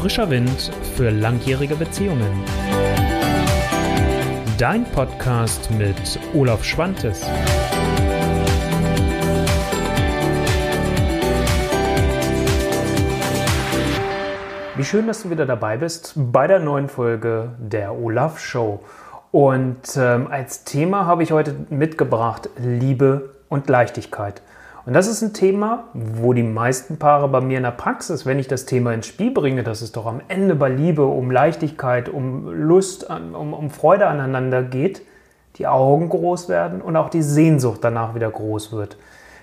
Frischer Wind für langjährige Beziehungen. Dein Podcast mit Olaf Schwantes. Wie schön, dass du wieder dabei bist bei der neuen Folge der Olaf Show. Und ähm, als Thema habe ich heute mitgebracht Liebe und Leichtigkeit. Und das ist ein Thema, wo die meisten Paare bei mir in der Praxis, wenn ich das Thema ins Spiel bringe, dass es doch am Ende bei Liebe um Leichtigkeit, um Lust, um, um Freude aneinander geht, die Augen groß werden und auch die Sehnsucht danach wieder groß wird.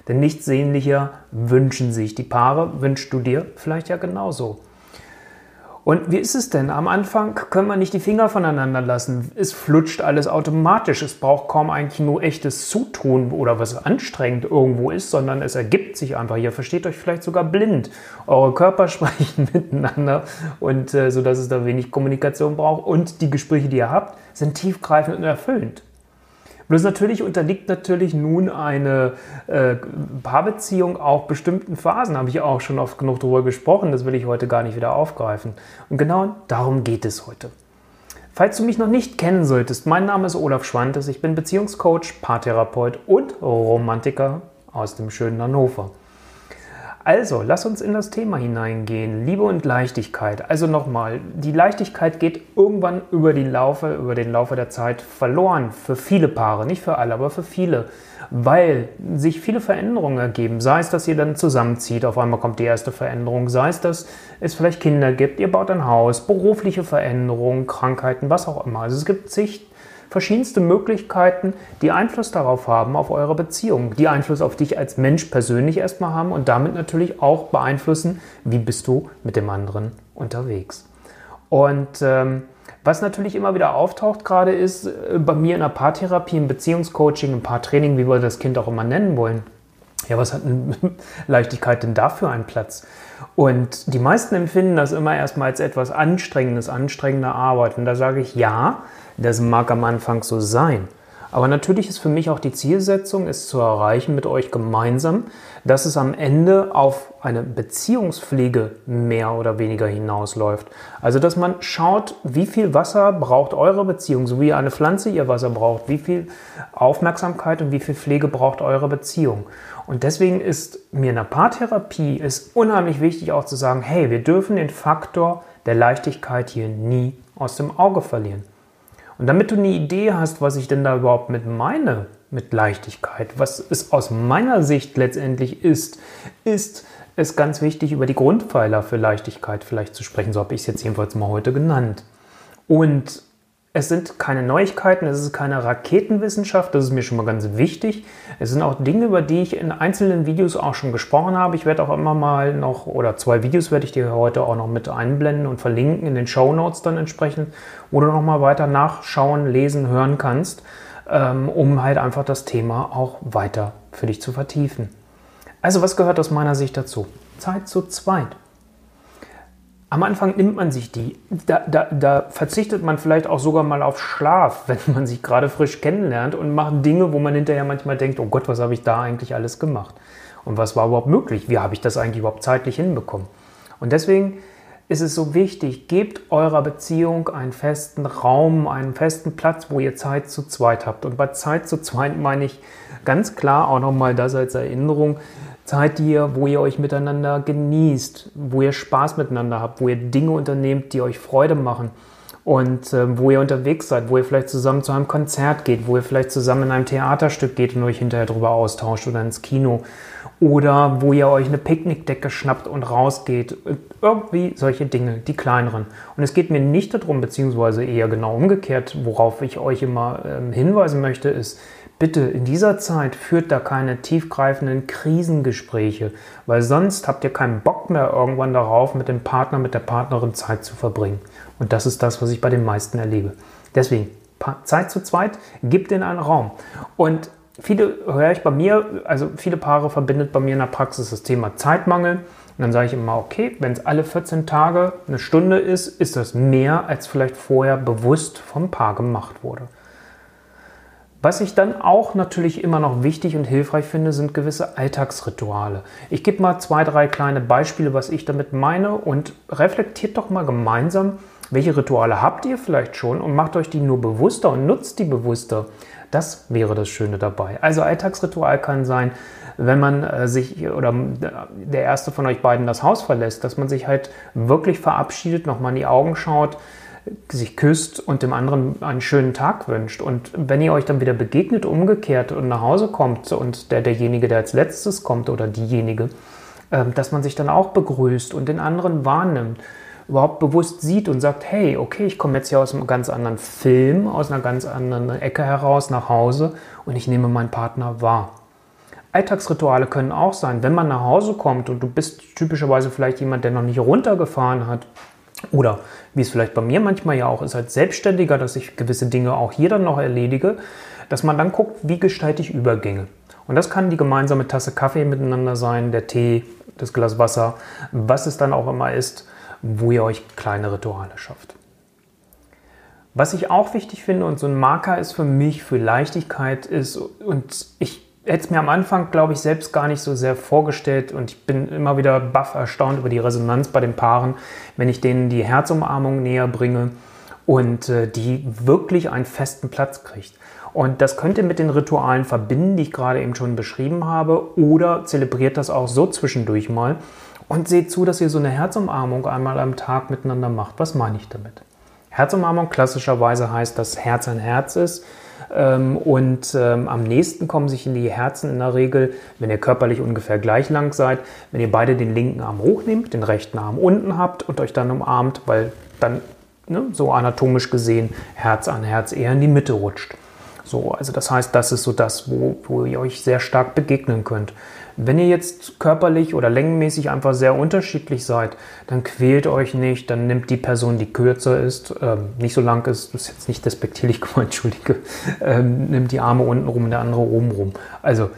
Denn nichts sehnlicher wünschen sich die Paare, wünschst du dir vielleicht ja genauso. Und wie ist es denn? Am Anfang können wir nicht die Finger voneinander lassen. Es flutscht alles automatisch. Es braucht kaum eigentlich nur echtes Zutun oder was anstrengend irgendwo ist, sondern es ergibt sich einfach. Ihr versteht euch vielleicht sogar blind. Eure Körper sprechen miteinander und äh, so dass es da wenig Kommunikation braucht. Und die Gespräche, die ihr habt, sind tiefgreifend und erfüllend. Bloß natürlich unterliegt natürlich nun eine äh, Paarbeziehung auch bestimmten Phasen, habe ich auch schon oft genug darüber gesprochen, das will ich heute gar nicht wieder aufgreifen. Und genau darum geht es heute. Falls du mich noch nicht kennen solltest, mein Name ist Olaf Schwantes, ich bin Beziehungscoach, Paartherapeut und Romantiker aus dem schönen Hannover. Also, lass uns in das Thema hineingehen. Liebe und Leichtigkeit. Also nochmal, die Leichtigkeit geht irgendwann über, die Laufe, über den Laufe der Zeit verloren. Für viele Paare, nicht für alle, aber für viele. Weil sich viele Veränderungen ergeben. Sei es, dass ihr dann zusammenzieht, auf einmal kommt die erste Veränderung. Sei es, dass es vielleicht Kinder gibt, ihr baut ein Haus, berufliche Veränderungen, Krankheiten, was auch immer. Also es gibt sich verschiedenste Möglichkeiten, die Einfluss darauf haben, auf eure Beziehung, die Einfluss auf dich als Mensch persönlich erstmal haben und damit natürlich auch beeinflussen, wie bist du mit dem anderen unterwegs. Und ähm, was natürlich immer wieder auftaucht gerade ist, äh, bei mir in der Paartherapie, im Beziehungscoaching, im Paartraining, wie wir das Kind auch immer nennen wollen. Ja, was hat eine Leichtigkeit denn dafür einen Platz? Und die meisten empfinden das immer erstmal als etwas Anstrengendes, anstrengende Arbeit. Und da sage ich ja, das mag am Anfang so sein. Aber natürlich ist für mich auch die Zielsetzung, es zu erreichen mit euch gemeinsam, dass es am Ende auf eine Beziehungspflege mehr oder weniger hinausläuft. Also, dass man schaut, wie viel Wasser braucht eure Beziehung, so wie eine Pflanze ihr Wasser braucht, wie viel Aufmerksamkeit und wie viel Pflege braucht eure Beziehung. Und deswegen ist mir in der Paartherapie ist unheimlich wichtig auch zu sagen, hey, wir dürfen den Faktor der Leichtigkeit hier nie aus dem Auge verlieren. Und damit du eine Idee hast, was ich denn da überhaupt mit meine, mit Leichtigkeit, was es aus meiner Sicht letztendlich ist, ist es ganz wichtig, über die Grundpfeiler für Leichtigkeit vielleicht zu sprechen. So habe ich es jetzt jedenfalls mal heute genannt. Und es sind keine Neuigkeiten, es ist keine Raketenwissenschaft, das ist mir schon mal ganz wichtig. Es sind auch Dinge, über die ich in einzelnen Videos auch schon gesprochen habe. Ich werde auch immer mal noch, oder zwei Videos werde ich dir heute auch noch mit einblenden und verlinken in den Show Notes dann entsprechend, wo du nochmal weiter nachschauen, lesen, hören kannst, ähm, um halt einfach das Thema auch weiter für dich zu vertiefen. Also was gehört aus meiner Sicht dazu? Zeit zu zweit. Am Anfang nimmt man sich die. Da, da, da, verzichtet man vielleicht auch sogar mal auf Schlaf, wenn man sich gerade frisch kennenlernt und macht Dinge, wo man hinterher manchmal denkt, oh Gott, was habe ich da eigentlich alles gemacht? Und was war überhaupt möglich? Wie habe ich das eigentlich überhaupt zeitlich hinbekommen? Und deswegen ist es so wichtig, gebt eurer Beziehung einen festen Raum, einen festen Platz, wo ihr Zeit zu zweit habt. Und bei Zeit zu zweit meine ich ganz klar auch nochmal das als Erinnerung, Zeit, die ihr, wo ihr euch miteinander genießt, wo ihr Spaß miteinander habt, wo ihr Dinge unternehmt, die euch Freude machen und äh, wo ihr unterwegs seid, wo ihr vielleicht zusammen zu einem Konzert geht, wo ihr vielleicht zusammen in einem Theaterstück geht und euch hinterher darüber austauscht oder ins Kino oder wo ihr euch eine Picknickdecke schnappt und rausgeht. Irgendwie solche Dinge, die kleineren. Und es geht mir nicht darum, beziehungsweise eher genau umgekehrt, worauf ich euch immer äh, hinweisen möchte, ist, Bitte in dieser Zeit führt da keine tiefgreifenden Krisengespräche, weil sonst habt ihr keinen Bock mehr irgendwann darauf, mit dem Partner, mit der Partnerin Zeit zu verbringen. Und das ist das, was ich bei den meisten erlebe. Deswegen, Zeit zu zweit, gibt in einen Raum. Und viele höre ich bei mir, also viele Paare verbindet bei mir in der Praxis das Thema Zeitmangel. Und dann sage ich immer, okay, wenn es alle 14 Tage eine Stunde ist, ist das mehr, als vielleicht vorher bewusst vom Paar gemacht wurde. Was ich dann auch natürlich immer noch wichtig und hilfreich finde, sind gewisse Alltagsrituale. Ich gebe mal zwei, drei kleine Beispiele, was ich damit meine und reflektiert doch mal gemeinsam, welche Rituale habt ihr vielleicht schon und macht euch die nur bewusster und nutzt die bewusster. Das wäre das Schöne dabei. Also Alltagsritual kann sein, wenn man äh, sich oder der erste von euch beiden das Haus verlässt, dass man sich halt wirklich verabschiedet, nochmal in die Augen schaut, sich küsst und dem anderen einen schönen Tag wünscht. Und wenn ihr euch dann wieder begegnet, umgekehrt und nach Hause kommt und der, derjenige, der als letztes kommt oder diejenige, äh, dass man sich dann auch begrüßt und den anderen wahrnimmt, überhaupt bewusst sieht und sagt, hey, okay, ich komme jetzt hier aus einem ganz anderen Film, aus einer ganz anderen Ecke heraus nach Hause und ich nehme meinen Partner wahr. Alltagsrituale können auch sein, wenn man nach Hause kommt und du bist typischerweise vielleicht jemand, der noch nicht runtergefahren hat oder wie es vielleicht bei mir manchmal ja auch ist als Selbstständiger, dass ich gewisse Dinge auch hier dann noch erledige, dass man dann guckt, wie gestalte ich Übergänge. Und das kann die gemeinsame Tasse Kaffee miteinander sein, der Tee, das Glas Wasser, was es dann auch immer ist, wo ihr euch kleine Rituale schafft. Was ich auch wichtig finde und so ein Marker ist für mich für Leichtigkeit ist, und ich hätte es mir am Anfang, glaube ich, selbst gar nicht so sehr vorgestellt und ich bin immer wieder baff erstaunt über die Resonanz bei den Paaren, wenn ich denen die Herzumarmung näher bringe und äh, die wirklich einen festen Platz kriegt. Und das könnt ihr mit den Ritualen verbinden, die ich gerade eben schon beschrieben habe, oder zelebriert das auch so zwischendurch mal und seht zu, dass ihr so eine Herzumarmung einmal am Tag miteinander macht. Was meine ich damit? Herzumarmung klassischerweise heißt, dass Herz ein Herz ist und ähm, am nächsten kommen sich in die Herzen in der Regel, wenn ihr körperlich ungefähr gleich lang seid, wenn ihr beide den linken Arm hochnehmt, den rechten Arm unten habt und euch dann umarmt, weil dann ne, so anatomisch gesehen Herz an Herz eher in die Mitte rutscht. So, also das heißt, das ist so das, wo, wo ihr euch sehr stark begegnen könnt. Wenn ihr jetzt körperlich oder längenmäßig einfach sehr unterschiedlich seid, dann quält euch nicht, dann nimmt die Person, die kürzer ist, ähm, nicht so lang ist, das ist jetzt nicht despektierlich gemeint, entschuldige, ähm, nimmt die Arme unten rum, der andere oben rum. Also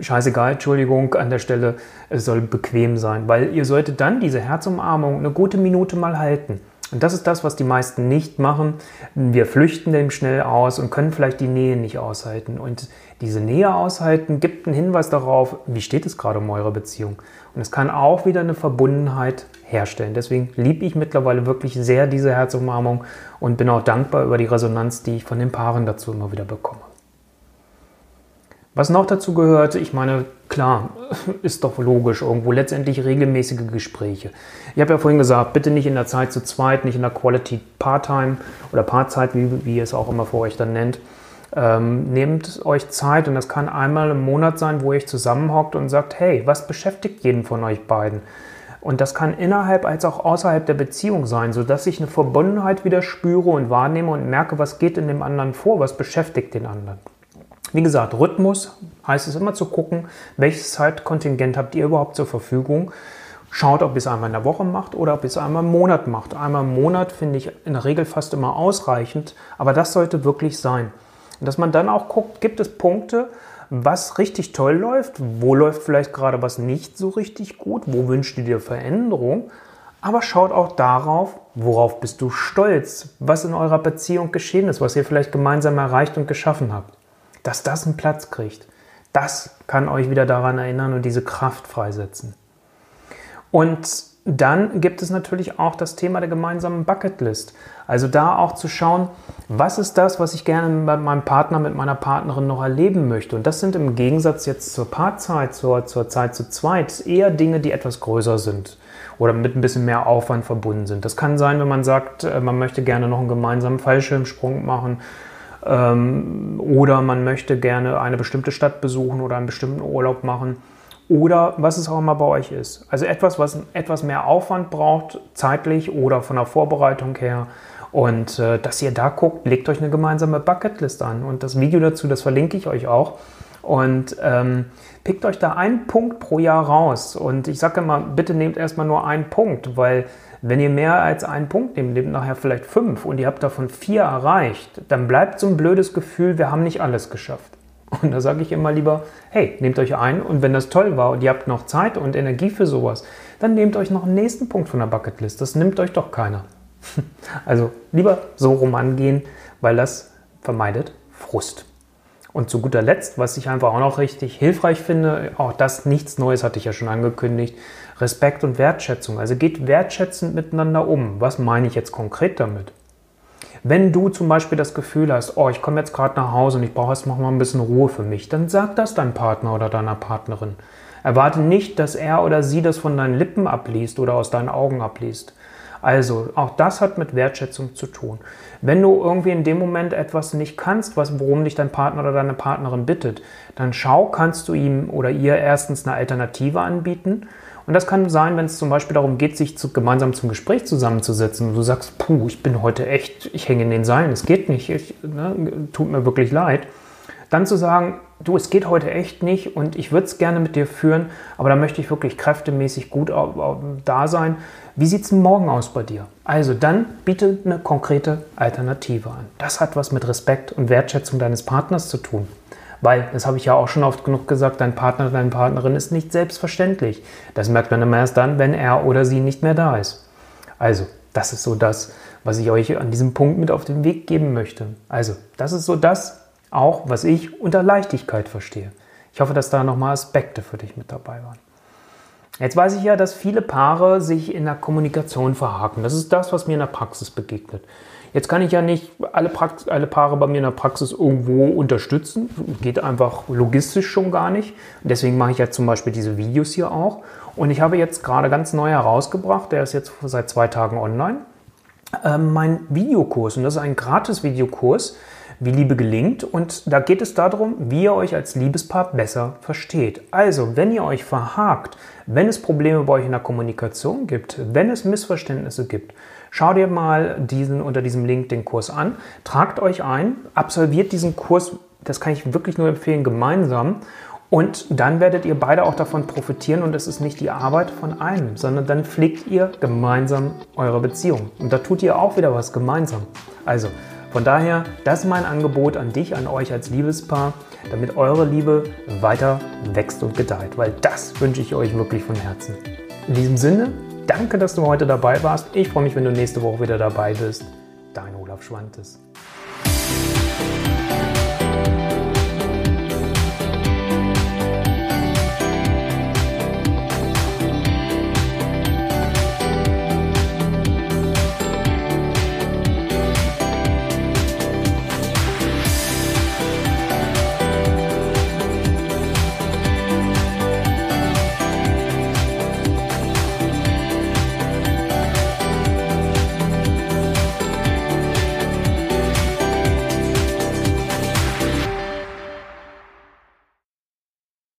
scheißegal, Entschuldigung, an der Stelle, es soll bequem sein, weil ihr solltet dann diese Herzumarmung eine gute Minute mal halten. Und das ist das, was die meisten nicht machen. Wir flüchten dem schnell aus und können vielleicht die Nähe nicht aushalten. Und diese Nähe aushalten gibt einen Hinweis darauf, wie steht es gerade um eure Beziehung. Und es kann auch wieder eine Verbundenheit herstellen. Deswegen liebe ich mittlerweile wirklich sehr diese Herzumarmung und bin auch dankbar über die Resonanz, die ich von den Paaren dazu immer wieder bekomme. Was noch dazu gehört, ich meine, klar, ist doch logisch irgendwo, letztendlich regelmäßige Gespräche. Ich habe ja vorhin gesagt, bitte nicht in der Zeit zu zweit, nicht in der Quality Part-Time oder Part-Zeit, wie, wie ihr es auch immer vor euch dann nennt. Ähm, nehmt euch Zeit und das kann einmal im Monat sein, wo ihr euch zusammenhockt und sagt, hey, was beschäftigt jeden von euch beiden? Und das kann innerhalb als auch außerhalb der Beziehung sein, sodass ich eine Verbundenheit wieder spüre und wahrnehme und merke, was geht in dem anderen vor, was beschäftigt den anderen. Wie gesagt, Rhythmus heißt es immer zu gucken, welches Zeitkontingent habt ihr überhaupt zur Verfügung. Schaut, ob ihr es einmal in der Woche macht oder ob ihr es einmal im Monat macht. Einmal im Monat finde ich in der Regel fast immer ausreichend, aber das sollte wirklich sein. Und dass man dann auch guckt, gibt es Punkte, was richtig toll läuft, wo läuft vielleicht gerade was nicht so richtig gut, wo wünscht ihr dir Veränderung, aber schaut auch darauf, worauf bist du stolz, was in eurer Beziehung geschehen ist, was ihr vielleicht gemeinsam erreicht und geschaffen habt dass das einen Platz kriegt. Das kann euch wieder daran erinnern und diese Kraft freisetzen. Und dann gibt es natürlich auch das Thema der gemeinsamen Bucketlist. Also da auch zu schauen, was ist das, was ich gerne mit meinem Partner, mit meiner Partnerin noch erleben möchte. Und das sind im Gegensatz jetzt zur Paarzeit, zur, zur Zeit zu zweit, eher Dinge, die etwas größer sind oder mit ein bisschen mehr Aufwand verbunden sind. Das kann sein, wenn man sagt, äh, man möchte gerne noch einen gemeinsamen Fallschirmsprung machen oder man möchte gerne eine bestimmte Stadt besuchen oder einen bestimmten Urlaub machen oder was es auch immer bei euch ist. Also etwas, was etwas mehr Aufwand braucht, zeitlich oder von der Vorbereitung her. Und äh, dass ihr da guckt, legt euch eine gemeinsame Bucketlist an. Und das Video dazu, das verlinke ich euch auch. Und ähm, pickt euch da einen Punkt pro Jahr raus. Und ich sage immer, bitte nehmt erstmal nur einen Punkt, weil wenn ihr mehr als einen Punkt nehmt, nehmt nachher vielleicht fünf und ihr habt davon vier erreicht, dann bleibt so ein blödes Gefühl, wir haben nicht alles geschafft. Und da sage ich immer lieber, hey, nehmt euch ein und wenn das toll war und ihr habt noch Zeit und Energie für sowas, dann nehmt euch noch einen nächsten Punkt von der Bucketlist. Das nimmt euch doch keiner. Also lieber so rum angehen, weil das vermeidet Frust. Und zu guter Letzt, was ich einfach auch noch richtig hilfreich finde, auch das nichts Neues hatte ich ja schon angekündigt, Respekt und Wertschätzung. Also geht wertschätzend miteinander um. Was meine ich jetzt konkret damit? Wenn du zum Beispiel das Gefühl hast, oh, ich komme jetzt gerade nach Hause und ich brauche erst mal ein bisschen Ruhe für mich, dann sag das deinem Partner oder deiner Partnerin. Erwarte nicht, dass er oder sie das von deinen Lippen abliest oder aus deinen Augen abliest. Also, auch das hat mit Wertschätzung zu tun. Wenn du irgendwie in dem Moment etwas nicht kannst, was, worum dich dein Partner oder deine Partnerin bittet, dann schau, kannst du ihm oder ihr erstens eine Alternative anbieten. Und das kann sein, wenn es zum Beispiel darum geht, sich zu, gemeinsam zum Gespräch zusammenzusetzen und du sagst, puh, ich bin heute echt, ich hänge in den Seilen, es geht nicht, ich, ne, tut mir wirklich leid. Dann zu sagen, du, es geht heute echt nicht und ich würde es gerne mit dir führen, aber da möchte ich wirklich kräftemäßig gut da sein. Wie sieht es morgen aus bei dir? Also dann biete eine konkrete Alternative an. Das hat was mit Respekt und Wertschätzung deines Partners zu tun. Weil, das habe ich ja auch schon oft genug gesagt, dein Partner, deine Partnerin ist nicht selbstverständlich. Das merkt man immer erst dann, wenn er oder sie nicht mehr da ist. Also, das ist so das, was ich euch an diesem Punkt mit auf den Weg geben möchte. Also, das ist so das, auch was ich unter Leichtigkeit verstehe. Ich hoffe, dass da nochmal Aspekte für dich mit dabei waren. Jetzt weiß ich ja, dass viele Paare sich in der Kommunikation verhaken. Das ist das, was mir in der Praxis begegnet. Jetzt kann ich ja nicht alle, Prax alle Paare bei mir in der Praxis irgendwo unterstützen. Geht einfach logistisch schon gar nicht. deswegen mache ich ja zum Beispiel diese Videos hier auch. Und ich habe jetzt gerade ganz neu herausgebracht, der ist jetzt seit zwei Tagen online, äh, mein Videokurs. Und das ist ein gratis Videokurs, wie Liebe gelingt. Und da geht es darum, wie ihr euch als Liebespaar besser versteht. Also, wenn ihr euch verhakt, wenn es Probleme bei euch in der Kommunikation gibt, wenn es Missverständnisse gibt, schaut ihr mal diesen, unter diesem Link den Kurs an, tragt euch ein, absolviert diesen Kurs, das kann ich wirklich nur empfehlen, gemeinsam. Und dann werdet ihr beide auch davon profitieren und es ist nicht die Arbeit von einem, sondern dann pflegt ihr gemeinsam eure Beziehung. Und da tut ihr auch wieder was gemeinsam. Also, von daher, das ist mein Angebot an dich, an euch als Liebespaar, damit eure Liebe weiter wächst und gedeiht, weil das wünsche ich euch wirklich von Herzen. In diesem Sinne, danke, dass du heute dabei warst. Ich freue mich, wenn du nächste Woche wieder dabei bist. Dein Olaf Schwantes.